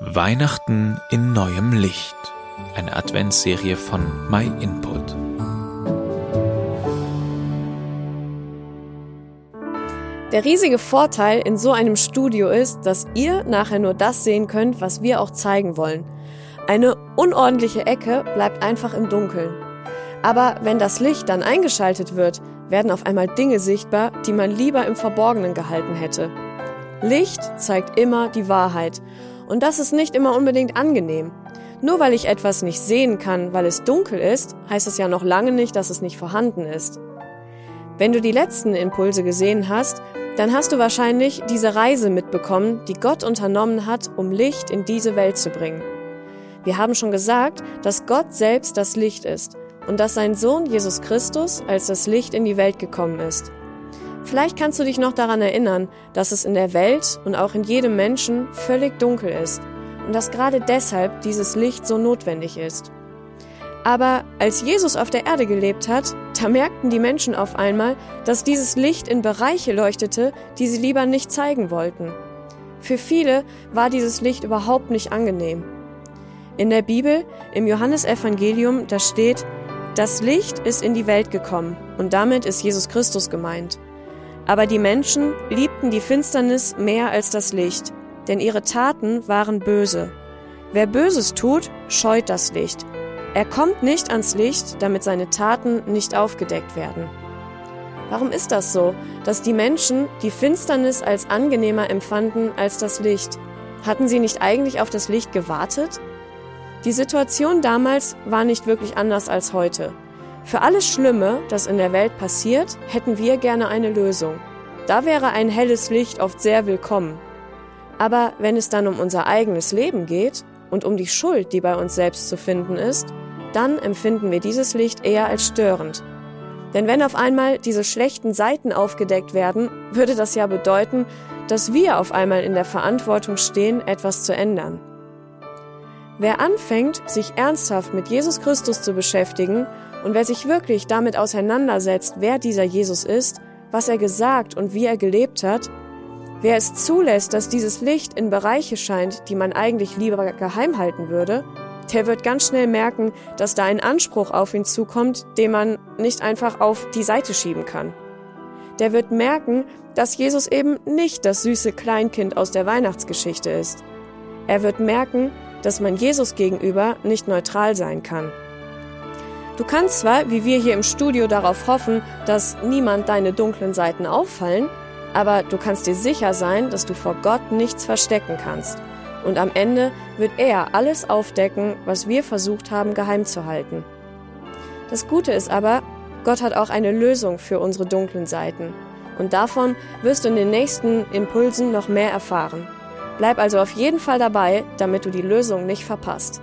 Weihnachten in neuem Licht. Eine Adventsserie von My Input. Der riesige Vorteil in so einem Studio ist, dass ihr nachher nur das sehen könnt, was wir auch zeigen wollen. Eine unordentliche Ecke bleibt einfach im Dunkeln. Aber wenn das Licht dann eingeschaltet wird, werden auf einmal Dinge sichtbar, die man lieber im Verborgenen gehalten hätte. Licht zeigt immer die Wahrheit und das ist nicht immer unbedingt angenehm. Nur weil ich etwas nicht sehen kann, weil es dunkel ist, heißt es ja noch lange nicht, dass es nicht vorhanden ist. Wenn du die letzten Impulse gesehen hast, dann hast du wahrscheinlich diese Reise mitbekommen, die Gott unternommen hat, um Licht in diese Welt zu bringen. Wir haben schon gesagt, dass Gott selbst das Licht ist und dass sein Sohn Jesus Christus als das Licht in die Welt gekommen ist. Vielleicht kannst du dich noch daran erinnern, dass es in der Welt und auch in jedem Menschen völlig dunkel ist und dass gerade deshalb dieses Licht so notwendig ist. Aber als Jesus auf der Erde gelebt hat, da merkten die Menschen auf einmal, dass dieses Licht in Bereiche leuchtete, die sie lieber nicht zeigen wollten. Für viele war dieses Licht überhaupt nicht angenehm. In der Bibel, im Johannesevangelium, da steht, das Licht ist in die Welt gekommen und damit ist Jesus Christus gemeint. Aber die Menschen liebten die Finsternis mehr als das Licht, denn ihre Taten waren böse. Wer Böses tut, scheut das Licht. Er kommt nicht ans Licht, damit seine Taten nicht aufgedeckt werden. Warum ist das so, dass die Menschen die Finsternis als angenehmer empfanden als das Licht? Hatten sie nicht eigentlich auf das Licht gewartet? Die Situation damals war nicht wirklich anders als heute. Für alles Schlimme, das in der Welt passiert, hätten wir gerne eine Lösung. Da wäre ein helles Licht oft sehr willkommen. Aber wenn es dann um unser eigenes Leben geht und um die Schuld, die bei uns selbst zu finden ist, dann empfinden wir dieses Licht eher als störend. Denn wenn auf einmal diese schlechten Seiten aufgedeckt werden, würde das ja bedeuten, dass wir auf einmal in der Verantwortung stehen, etwas zu ändern. Wer anfängt, sich ernsthaft mit Jesus Christus zu beschäftigen und wer sich wirklich damit auseinandersetzt, wer dieser Jesus ist, was er gesagt und wie er gelebt hat, wer es zulässt, dass dieses Licht in Bereiche scheint, die man eigentlich lieber geheim halten würde, der wird ganz schnell merken, dass da ein Anspruch auf ihn zukommt, den man nicht einfach auf die Seite schieben kann. Der wird merken, dass Jesus eben nicht das süße Kleinkind aus der Weihnachtsgeschichte ist. Er wird merken, dass man Jesus gegenüber nicht neutral sein kann. Du kannst zwar, wie wir hier im Studio, darauf hoffen, dass niemand deine dunklen Seiten auffallen, aber du kannst dir sicher sein, dass du vor Gott nichts verstecken kannst. Und am Ende wird er alles aufdecken, was wir versucht haben geheim zu halten. Das Gute ist aber, Gott hat auch eine Lösung für unsere dunklen Seiten. Und davon wirst du in den nächsten Impulsen noch mehr erfahren. Bleib also auf jeden Fall dabei, damit du die Lösung nicht verpasst.